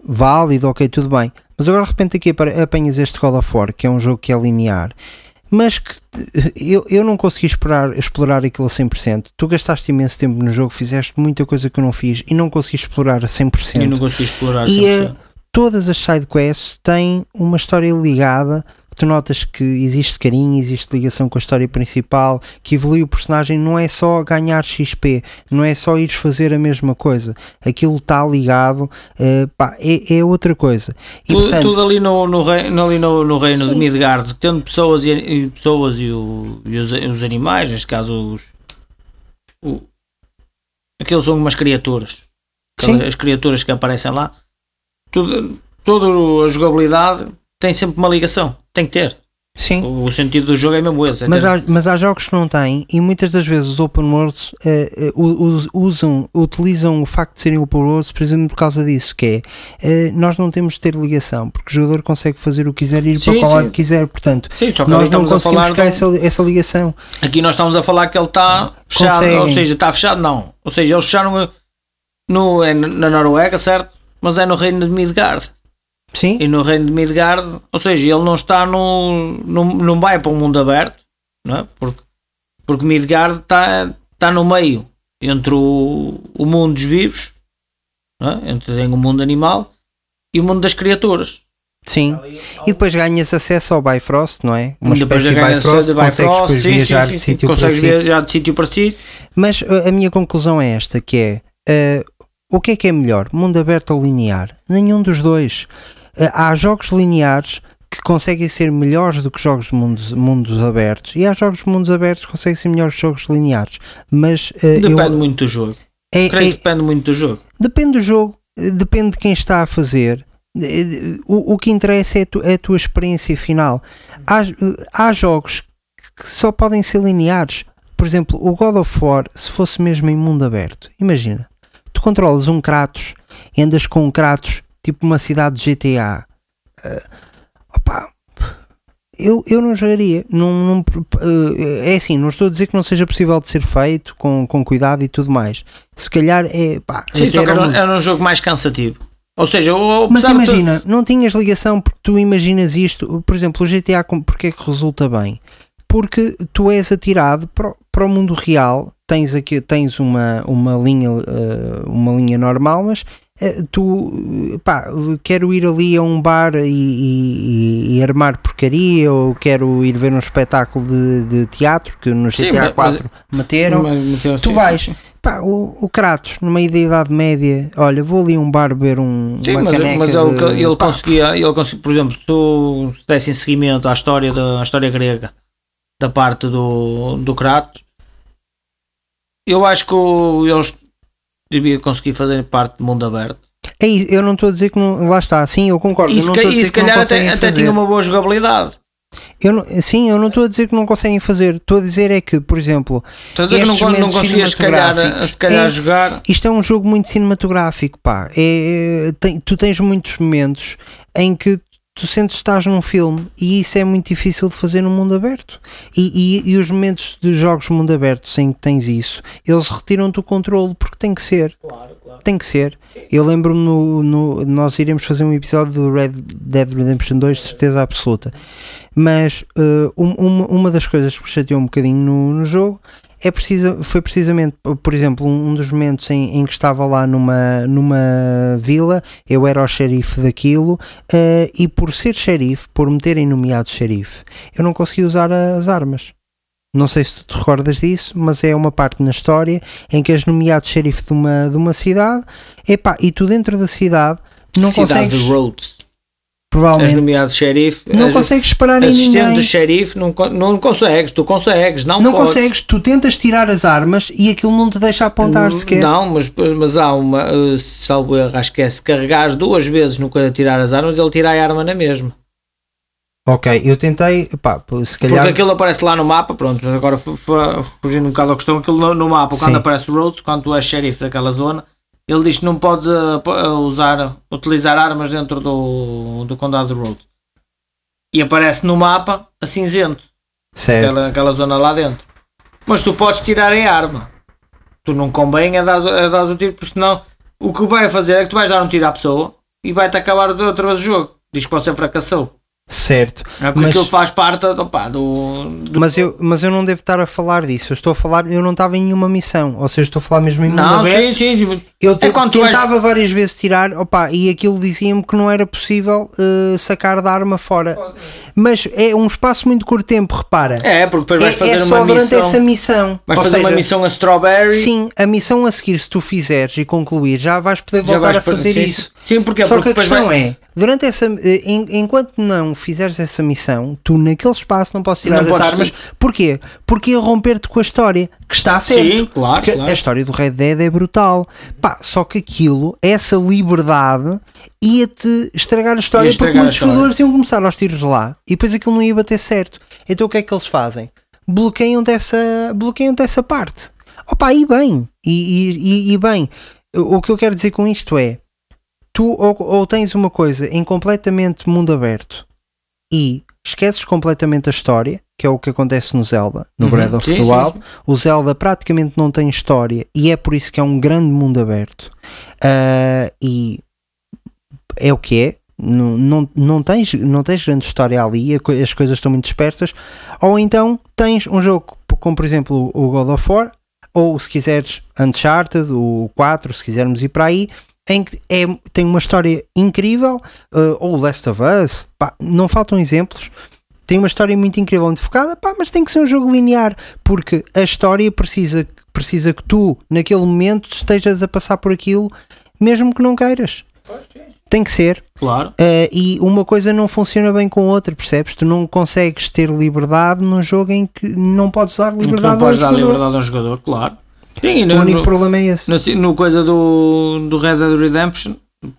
Válido, ok, tudo bem. Mas agora de repente aqui apa- apanhas este God of War, que é um jogo que é linear, mas que eh, eu, eu não consegui explorar, explorar aquilo a 100%. Tu gastaste imenso tempo no jogo, fizeste muita coisa que eu não fiz e não consegui explorar a 100%. E não consegui explorar E, 100%. eh, todas as sidequests têm uma história ligada. Tu notas que existe carinho, existe ligação com a história principal, que evolui o personagem. Não é só ganhar XP, não é só ires fazer a mesma coisa. Aquilo está ligado, eh, pá, é, é outra coisa. E, tudo, portanto, tudo ali, no, no, rei- no- ali no, no reino de Midgard, tendo pessoas e, e pessoas e, o- e os, os animais, neste caso os. O, aqueles são umas criaturas. Aquelas-. As criaturas que aparecem lá. Tudo, toda a jogabilidade tem sempre uma ligação. Tem que ter. sim. O, o sentido do jogo é mesmo esse. é Mas há, mas há jogos que não têm e muitas das vezes os open worlds eh, eh, u- us- usam, utilizam o facto de serem open worlds precisamente por causa disso, que é eh, nós não temos de ter ligação, porque o jogador consegue fazer o que quiser e ir Sim, para qual lado quiser, portanto Sim, só que nós não estamos a conseguimos falar criar de essa, essa ligação. Aqui nós estamos a falar que ele está fechado, Conseguem. ou seja, está fechado, não. Ou seja, eles fecharam no, é na Noruega, certo? Mas é no reino de Midgard. Sim, E no reino de Midgard, ou seja, ele não está no. não, não vai para um mundo aberto, não é? Porque, porque Midgard está, está no meio entre o, o mundo dos vivos, não é? entre tem o mundo animal e o mundo das criaturas. sim. E depois ganhas acesso ao Bifrost, não é? Uma depois espécie de ganha Bifrost, de consegues Bifrost, depois sim, sim, viajar sim, de sim, sítio para consegues sítio. viajar de sítio para sítio. Mas uh, a minha conclusão é esta, que é uh, o que é que é melhor, mundo aberto ou linear? Nenhum dos dois. Uh, há jogos lineares que conseguem ser melhores do que jogos de mundos, mundos abertos e há jogos de mundos abertos que conseguem ser melhores jogos lineares. Mas uh, eu- Depende muito do jogo. é- é- depende muito do jogo. depende do jogo, uh, depende de quem está a fazer. O, o que interessa é a, tu- é a tua experiência final. Há, há jogos que só podem ser lineares. por exemplo, o God of War, se fosse mesmo em mundo aberto, imagina, tu controlas um Kratos e andas com um Kratos tipo uma cidade de GTA. Eh, opa, eu, eu não jogaria. Não, não, eh, é assim, não estou a dizer que não seja possível de ser feito com, com cuidado e tudo mais. Se calhar é. Pá, Sim, só que era um- era um jogo mais cansativo. Ou seja, Mas de tu- imagina, não tinhas ligação porque tu imaginas isto. Por exemplo, o GTA, porque é que resulta bem? Porque tu és atirado para, o- para o mundo real, tens aqui tens uma, uma, linha, eh, uma linha normal, mas tu, eh, pá, quero ir ali a um bar e, e- e armar porcaria, ou quero ir ver um espetáculo de, de teatro que no Sim, GTA mas- 4 meteram. Tu vais, pá, o, o Kratos, no meio da Idade Média, olha, vou ali a um bar beber um, Sim, uma mas, caneca mas ele, de- ele conseguia, ele conseguia, por exemplo, se tu dessem seguimento à história da à história grega da parte do, do Kratos, eu acho que eles deviam conseguir fazer parte do mundo aberto. É isso, eu não estou a dizer que não. Lá está, sim, eu concordo. E se, ca- estou e se calhar até, até tinha uma boa jogabilidade. Eu não- sim, eu não estou a dizer que não conseguem fazer. Estou a dizer é que, por exemplo, Estás a dizer que não, não conseguias se calhar, se calhar É. jogar. isto é um jogo muito cinematográfico, pá. É, é, tem- tu tens muitos momentos em que tu sentes que estás num filme e isso é muito difícil de fazer no mundo aberto. E, e, e os momentos de jogos mundo aberto em que tens isso, eles retiram-te o controle porque tem que ser. Tem que ser. Eu lembro-me no, no- Nós iremos fazer um episódio do Red Dead Redemption 2, de certeza absoluta. Mas uh, um- uma, uma das coisas que me chateou um bocadinho no, no jogo é precisa, foi precisamente, por exemplo, um, dos momentos em, em que estava lá numa, numa vila, eu era o xerife daquilo, uh, e por ser xerife, por me terem nomeado xerife, eu não consegui usar as armas. Não sei se tu te recordas disso, mas é uma parte na história em que és nomeado xerife de uma, de uma cidade, epá, e tu dentro da cidade não Cidade consegues, de Rhodes. És provavelmente, nomeado xerife. não és consegues disparar em ninguém. do xerife. Não, não consegues, tu consegues. Não, Não podes. consegues, tu tentas tirar as armas e aquilo não te deixa apontar sequer. Não, mas, mas há uma, eh, salvo erro, acho que é se carregares duas vezes no que tirar as armas, ele tira a arma na mesma. Ok, eu tentei, pá, se calhar. Porque aquilo aparece lá no mapa, pronto, agora fu- fu- fugindo um bocado da questão, aquilo no, no mapa, quando Sim. aparece o Rhodes, quando tu és xerife daquela zona, ele diz que não podes eh, eh, usar, utilizar armas dentro do, do condado de Rhodes. E aparece no mapa a cinzento, certo. aquela, aquela zona lá dentro. Mas tu podes tirar a arma. Tu não convém é dar, é dar o tiro, porque senão o que vai fazer é que tu vais dar um tiro à pessoa e vai-te acabar outra vez o jogo. Diz que você fracassou. Certo. É porque Mas- aquilo faz parte do, do Mas eu, mas eu não devo estar a falar disso. Eu estou a falar, eu não estava em nenhuma missão. Ou seja, estou a falar mesmo em mundo Não, aberto. sim, sim. Eu te- É tu és- tentava várias vezes tirar, opa, e aquilo dizia-me que não era possível eh, sacar da arma fora. Mas é um espaço muito curto tempo, repara. É, porque depois vais É, fazer é uma só durante missão. essa missão. Vais Ou fazer uma seja, missão a Strawberry. Sim, a missão a seguir, se tu fizeres e concluir, já vais poder voltar vais a fazer sim, isso. Sim, porque Só porque que a questão vai- é, durante essa, eh, en- enquanto não fizeres essa missão, tu naquele espaço não podes tirar Não as armas. ter- Porquê? Porque ia romper-te com a história, que está certo. Sim, claro, Porque claro. a história do Red Dead é brutal. Pá, só que aquilo, essa liberdade, ia-te estragar a história Ia estragar porque muitos jogadores iam começar aos tiros lá e depois aquilo não ia bater certo. Então o que é que eles fazem? Bloqueiam-te essa, bloqueiam essa parte. Opa, e bem, e, e, e- bem, o que eu quero dizer com isto é tu ou, ou tens uma coisa em completamente mundo aberto e esqueces completamente a história, que é o que acontece no Zelda, no Uhum, Breath of sim, the Wild. sim. O Zelda praticamente não tem história e é por isso que é um grande mundo aberto. Ah, e é o que é. Não, não, não, tens, não tens grande história ali, as coisas estão muito dispersas. Ou então tens um jogo como, por exemplo, o God of War, ou se quiseres Uncharted, o 4, se quisermos ir para aí, em que é, tem uma história incrível, eh, ou Last of Us, pá, não faltam exemplos. Tem uma história muito incrível onde focada, pá, mas tem que ser um jogo linear, porque a história precisa, precisa que tu, naquele momento, estejas a passar por aquilo, mesmo que não queiras. Tem que ser. Claro. Uh, e uma coisa não funciona bem com a outra, percebes? Tu não consegues ter liberdade num jogo em que não podes dar liberdade não podes ao dar jogador. liberdade ao jogador, claro. Sim, e O no, único no, problema é esse. no, no coisa do, do Red Dead Redemption,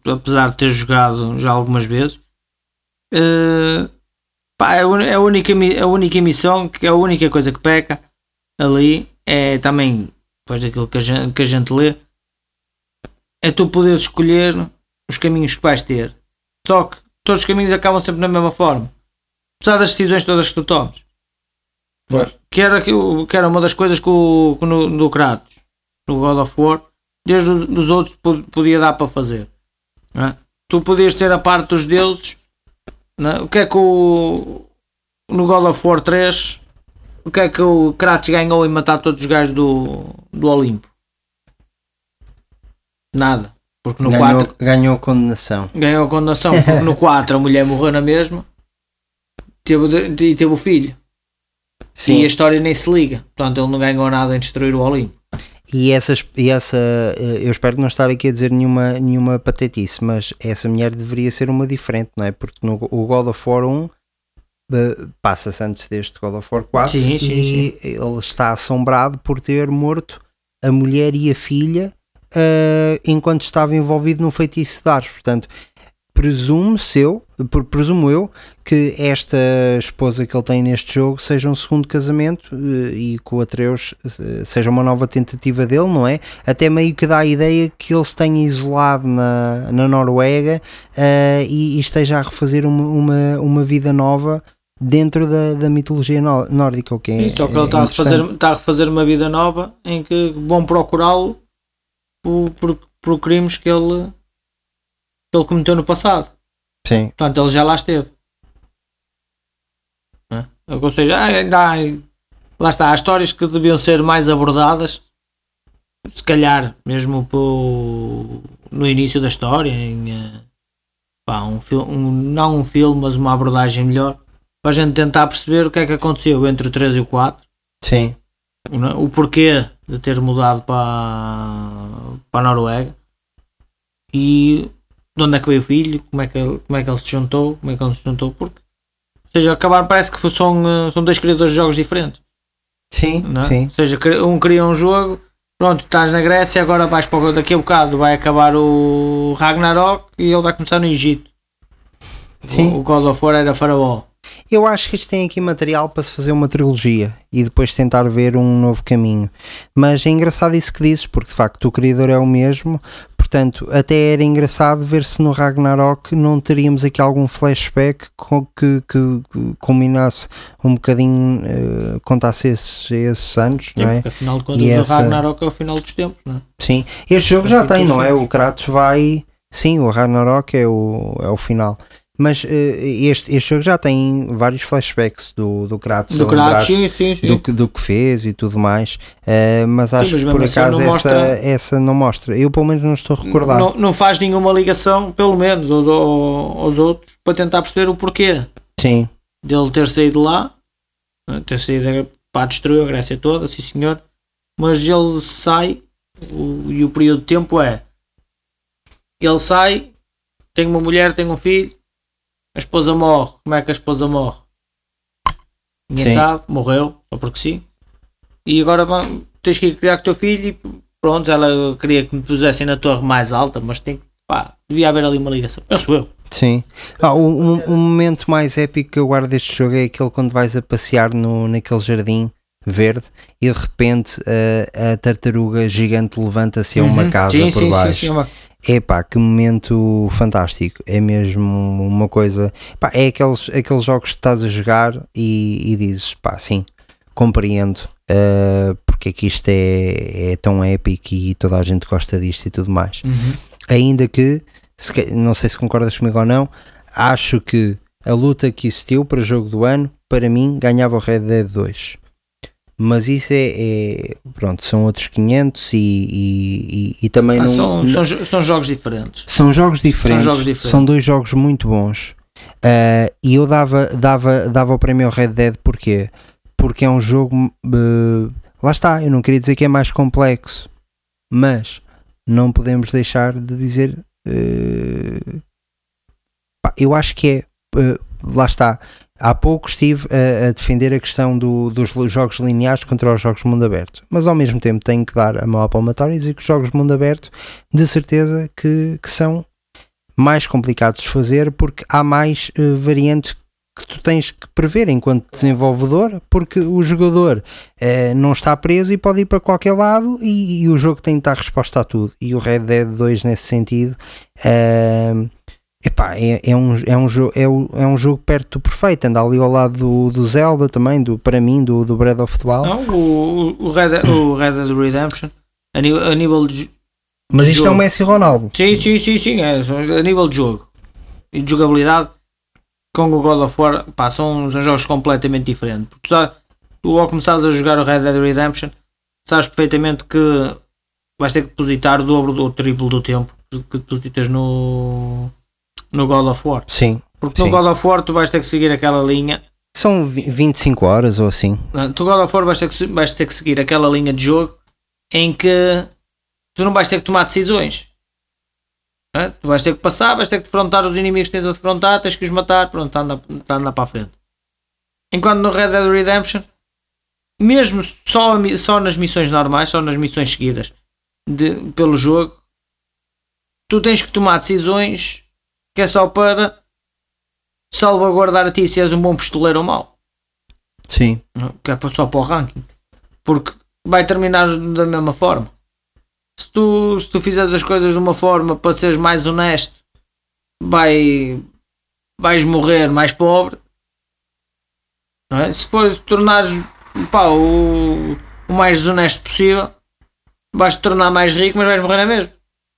apesar de ter jogado já algumas vezes, eh, pá, é a uni- é a única, a única missão, que é a única coisa que peca, ali é também, depois daquilo que a gente, que a gente lê, é tu poderes escolher os caminhos que vais ter. Só que todos os caminhos acabam sempre da mesma forma. Apesar das decisões todas que tu tomes. Pois. Que era, que era uma das coisas que, o, que no, Kratos, no God of War, desde os dos outros po- podia dar para fazer. é? Tu podias ter a parte dos deuses. é? O que é que o, no God of War 3 o que é que o Kratos ganhou em matar todos os gajos do, do Olimpo? Nada. Porque no ganhou, 4 ganhou condenação. ganhou a condenação. Porque no [LAUGHS] 4 a mulher morreu na mesma teve, e teve o filho. E a história nem se liga. Portanto, ele não ganhou nada em destruir o Olimpo. E, essas, e essa, eh, eu espero não estar aqui a dizer nenhuma, nenhuma patetice, mas essa mulher deveria ser uma diferente, não é? Porque no o God of War 1 eh, passa-se antes deste God of War 4 Sim, sim, e ele está assombrado por ter morto a mulher e a filha eh, enquanto estava envolvido num feitiço de Ares. Portanto, presumo-se eu, pre- presumo eu que esta esposa que ele tem neste jogo seja um segundo casamento eh, e que o Atreus eh, seja uma nova tentativa dele, não é? Até meio que dá a ideia que ele se tenha isolado na, na Noruega eh, e, e esteja a refazer uma, uma, uma vida nova dentro da, da mitologia nó- nórdica, o que é, Sim, só que ele é está a, refazer, está a refazer uma vida nova em que vão procurá-lo por, por, por crimes que ele, que ele cometeu no passado. Sim, Portanto, ele já lá esteve. É? Ou seja, ah, ainda há, lá está, há histórias que deviam ser mais abordadas, se calhar mesmo no início da história, em eh, pá, um, um- não um filme, mas uma abordagem melhor, para a gente tentar perceber o que é que aconteceu entre o 3 e o 4, sim, o porquê de ter mudado para, para a Noruega e de onde é que veio o filho, como é que ele, como é que ele se juntou, como é que ele se juntou, porque ou seja, acabar parece que foi- são, eh, são dois criadores de jogos diferentes, sim, é? sim. ou seja, um cria um jogo, pronto, estás na Grécia, agora vais para o- daqui a bocado vai acabar o Ragnarok e ele vai começar no Egito. Sim. O, o God of War era faraó. Eu acho que isto tem aqui material para se fazer uma trilogia e depois tentar ver um novo caminho. Mas é engraçado isso que dizes, porque de facto o criador é o mesmo, portanto, até era engraçado ver se no Ragnarok não teríamos aqui algum flashback com- que, que, que culminasse um bocadinho, eh, contasse esses, esses anos, não é? Porque afinal de contas E o essa- Ragnarok é o final dos tempos, não é? Sim, este jogo já Sim, tem, sim, não é? sim. O Kratos vai. Sim, o Ragnarok é o, é o final. Mas eh, este, este jogo já tem vários flashbacks do, do Kratos, Do Kratos, sim, sim, sim. do, que, do que fez e tudo mais. Eh, mas acho mas que por assim acaso não essa, mostra- essa não mostra. Eu pelo menos não estou a recordar. Não, não faz nenhuma ligação, pelo menos, aos, aos outros, para tentar perceber o porquê Sim, dele ter saído lá, né, ter saído para destruir a Grécia toda, sim senhor, mas ele sai o- e o período de tempo é ele sai, tem uma mulher, tem um filho, a esposa morre. Como é que a esposa morre? Ninguém Sim. sabe, morreu, só porque sim. E agora vá, tens que ir criar com o teu filho e pronto, ela queria que me pusessem na torre mais alta, mas tem que, pá, devia haver ali uma ligação. Penso eu. sim. Ah, o, um, um momento mais épico que eu guardo deste jogo é aquele quando vais a passear no, naquele jardim verde e de repente eh, a tartaruga gigante levanta-se a uma Uhum. casa sim, por sim, baixo. Sim, sim, uma- Epá, que momento fantástico. É mesmo uma coisa. Pá, é aqueles, aqueles jogos que estás a jogar e, e dizes, pá, sim, compreendo eh, porque é que isto é, é tão épico e toda a gente gosta disto e tudo mais. Uhum. Ainda que, se não sei se concordas comigo ou não, acho que a luta que existiu para o jogo do ano, para mim, ganhava o Red Dead 2. Mas isso é, é- pronto, são outros 500 e, e, e- e também Ah, não, são, não- são, são jogos diferentes. são jogos diferentes. jogos diferentes. São dois jogos muito bons. Ah, e eu dava, dava, dava o prémio ao Red Dead porquê? Porque é um jogo. eh, lá está, eu não queria dizer que é mais complexo, mas não podemos deixar de dizer. eh, pá, eu acho que é. lá está. Há pouco estive a, a defender a questão do- dos jogos lineares contra os jogos de mundo aberto, mas ao mesmo tempo tenho que dar a mão à palmatória e dizer que os jogos de mundo aberto, de certeza que, que são mais complicados de fazer porque há mais eh, variantes que tu tens que prever enquanto desenvolvedor, porque o jogador eh, não está preso e pode ir para qualquer lado e, e o jogo tem de estar resposta a tudo. E o Red Dead 2 nesse sentido eh, epá, é, é, um, é, um jogo, é, um- é um jogo perto do perfeito, anda ali ao lado do, do Zelda também, do, para mim, do, do Breath of the Wild. Não, o, o, Red, Dead- o Red Dead Redemption, a nível, a nível de. Mas isto é jogo. o Messi Ronaldo. Sim, sim, sim, sim, é, a nível de jogo e de jogabilidade, com o God of War, pá, são, são jogos completamente diferentes. Porque tu, sabes- tu ao começares a jogar o Red Dead Redemption, sabes perfeitamente que vais ter que depositar o dobro ou o triplo do tempo que depositas no, no God of War. Sim. Porque Sim. no God of War tu vais ter que seguir aquela linha São vi- 25 horas ou assim. Não, Tu God of War vais ter, que, vais ter que seguir aquela linha de jogo em que tu não vais ter que tomar decisões. Hã? Tu vais ter que passar, vais ter que defrontar os inimigos que tens a defrontar, tens que os matar, pronto, está a andar, está a andar para a frente. Enquanto no Red Dead Redemption, mesmo só, só nas missões normais, só nas missões seguidas de- pelo jogo, tu tens que tomar decisões que é só para salvaguardar a ti se és um bom pistoleiro ou mau Sim. que é só para o ranking, porque vai terminar da mesma forma. Se tu, se tu fizeres as coisas de uma forma para seres mais honesto, vai, vais morrer mais pobre. É? Se fores tornares pá, o, o mais desonesto possível, vais te tornar mais rico, mas vais morrer na mesma.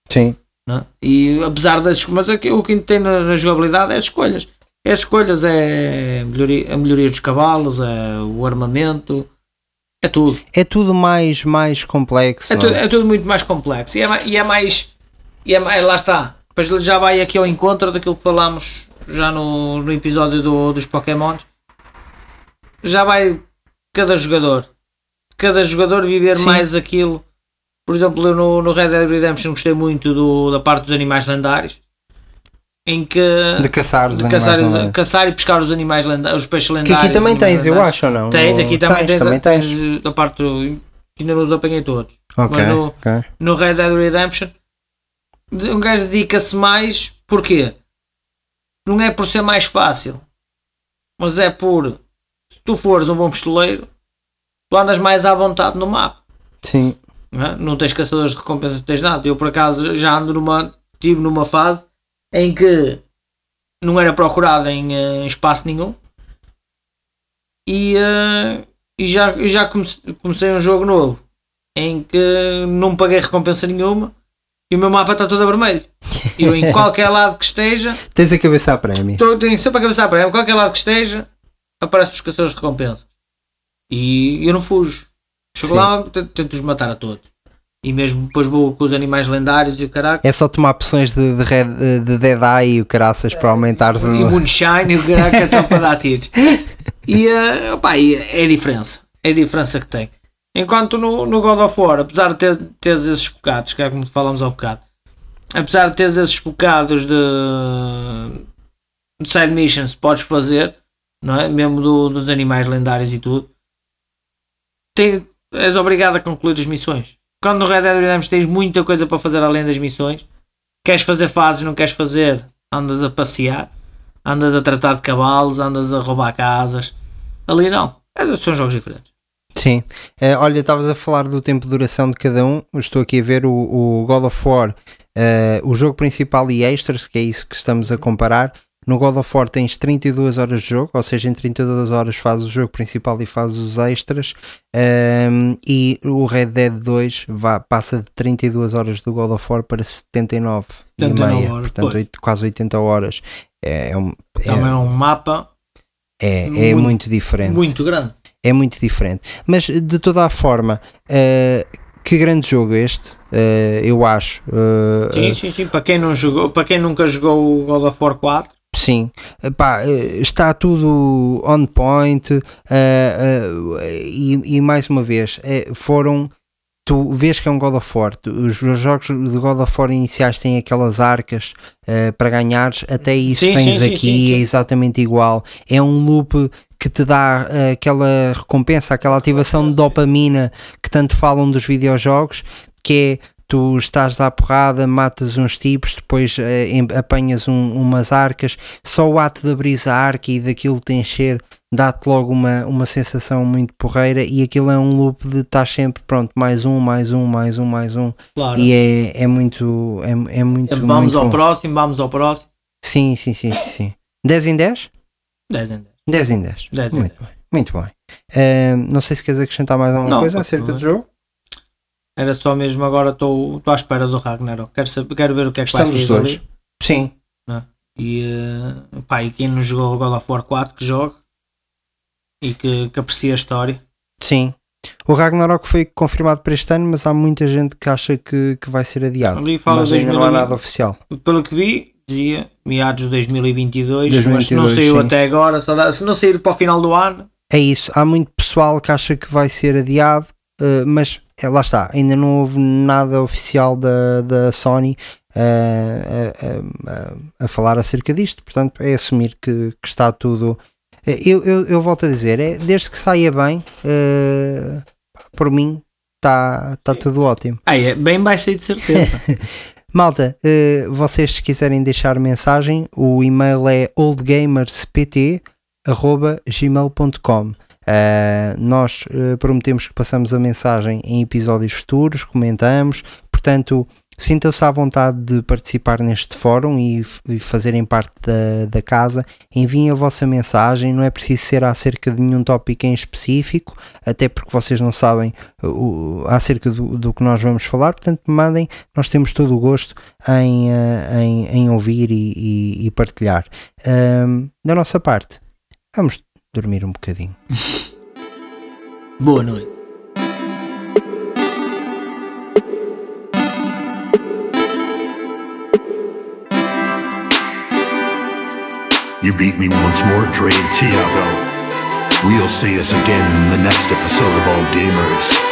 Sim. É? E apesar das mas aqui, o que tem na, na jogabilidade é as escolhas. É as escolhas, é a melhoria, a melhoria dos cavalos, é o armamento, é tudo. É tudo mais, mais complexo. É tudo, é tudo muito mais complexo. E é, e é mais. E é mais. Lá está. Depois já vai aqui ao encontro daquilo que falámos já no, no episódio do, dos Pokémons. Já vai cada jogador. Cada jogador viver Sim. mais aquilo. Por exemplo, eu no, no Red Dead Redemption gostei muito do, da parte dos animais lendários. Em que. De caçar os de animais caçar, caçar e pescar os animais lendários, os peixes Que lendários. aqui também tens, eu lendários. acho, ou não? Tens, aqui também tens, também tens. da parte do, que ainda não os apanhei todos. Ok, mas no- ok. No Red Dead Redemption, de- um gajo dedica-se mais, porquê? Não é por ser mais fácil, mas é por se tu fores um bom pistoleiro, tu andas mais à vontade no mapa. Sim. Não, é? Não tens caçadores de recompensas, não tens nada. Eu por acaso já ando numa. Estive numa fase em que não era procurado em, eh, em espaço nenhum e, eh, e já, já comecei, comecei um jogo novo em que não paguei recompensa nenhuma e o meu mapa está todo a vermelho. [LAUGHS] Eu em qualquer lado que esteja, Tens a cabeça a prémio. Estou, tenho sempre a cabeça para em qualquer lado que esteja, aparece os caçadores de recompensa. E eu não fujo. Chego Sim. lá, tento, tento os matar a todos. E mesmo depois vou com os animais lendários e o caraca. É só tomar poções de, de, red, de Dead Eye e o caraças para aumentares E o. Moonshine e o caraca é só para dar tiros. E, eh, opá, e é a diferença. É a diferença que tem. Enquanto no, no God of War, apesar de ter, teres esses bocados, que é como falámos há bocado, apesar de teres esses bocados de, de side missions podes fazer, não é? mesmo do- dos animais lendários e tudo, tem, és obrigado a concluir as missões. Quando no Red Dead Redemption tens muita coisa para fazer além das missões, queres fazer fases, não queres fazer, andas a passear, andas a tratar de cavalos, andas a roubar casas. Ali não. É- São jogos diferentes. Sim. Eh, olha, estavas a falar do tempo de duração de cada um. Estou aqui a ver o, o God of War, eh, o jogo principal e extras, que é isso que estamos a comparar. No God of War tens 32 horas de jogo, ou seja, em 32 horas fazes o jogo principal e fazes os extras. Ehm, e o Red Dead 2 vá, passa de 32 horas do God of War para 79 e 79 meia, horas, portanto pois. oito- quase 80 horas. É, é, um- é- Também é um mapa é, é muito- muito diferente muito grande. é muito diferente. Mas de toda a forma, eh, que grande jogo este, eh, eu acho. eh, Sim, sim, sim. Para quem, não jogou, para quem nunca jogou o God of War 4, Sim, Epá, eh, está tudo on point eh, eh, e, e mais uma vez foram. Tu vês que é um God of War. os jogos de God of War iniciais têm aquelas arcas eh, para ganhares, até isso Sim, tens sim, aqui, sim, é exatamente igual. É um loop que te dá aquela recompensa, aquela ativação de dopamina que tanto falam dos videojogos, que é tu estás à porrada, matas uns tipos, depois em- apanhas um- umas arcas, só o ato de abrir a arca e daquilo te encher dá-te logo uma, uma sensação muito porreira e aquilo é um loop de estar sempre pronto, mais um, mais um, mais um, mais um Claro. e é, é muito é, é muito, Sempre vamos muito ao bom. próximo, vamos ao próximo. Sim, sim, sim, sim, sim. 10 em 10? 10 em 10. 10 em 10. 10 em muito bem. Muito bem. Eh, não sei se queres acrescentar mais alguma Não, coisa acerca do jogo. Era só mesmo agora estou à espera do Ragnarok. Quero, saber, quero ver o que é que Estamos vai sair dois. dali. Sim. E, eh, pá, e quem não jogou o God of War 4 que joga e que, que aprecia a história. Sim. O Ragnarok foi confirmado para este ano, mas há muita gente que acha que, que vai ser adiado. Ali fala mas ainda não há 2020. nada oficial. Pelo que vi, dizia meados de 2022, mas se 2022, não saiu sim. até agora, só dá- se não sair para o final do ano, É isso. Há muito pessoal que acha que vai ser adiado, eh, mas é, lá está. Ainda não houve nada oficial da, da Sony a, a- a- a falar acerca disto. Portanto, é assumir que, que está tudo. eh, Eu, eu, eu volto a dizer, é, desde que saia bem, eh, por mim, está tá tudo ótimo. ah, é, bem vai sair de certeza. [LAUGHS] Malta, eh, vocês se quiserem deixar mensagem, o e-mail é oldgamerspt.gmail.com Eh, Nós eh, prometemos que passamos a mensagem em episódios futuros, comentamos, portanto sintam-se à vontade de participar neste fórum e, e fazerem parte da, da casa, enviem a vossa mensagem, não é preciso ser acerca de nenhum tópico em específico, até porque vocês não sabem o, acerca do, do que nós vamos falar, portanto mandem, nós temos todo o gosto em, eh, em, em ouvir e, e- e partilhar. Ahm, da nossa parte, vamos dormir um bocadinho. [LAUGHS] Boa noite. You beat me once more, Dre and Tiago. We'll see us again in the next episode of All Gamers.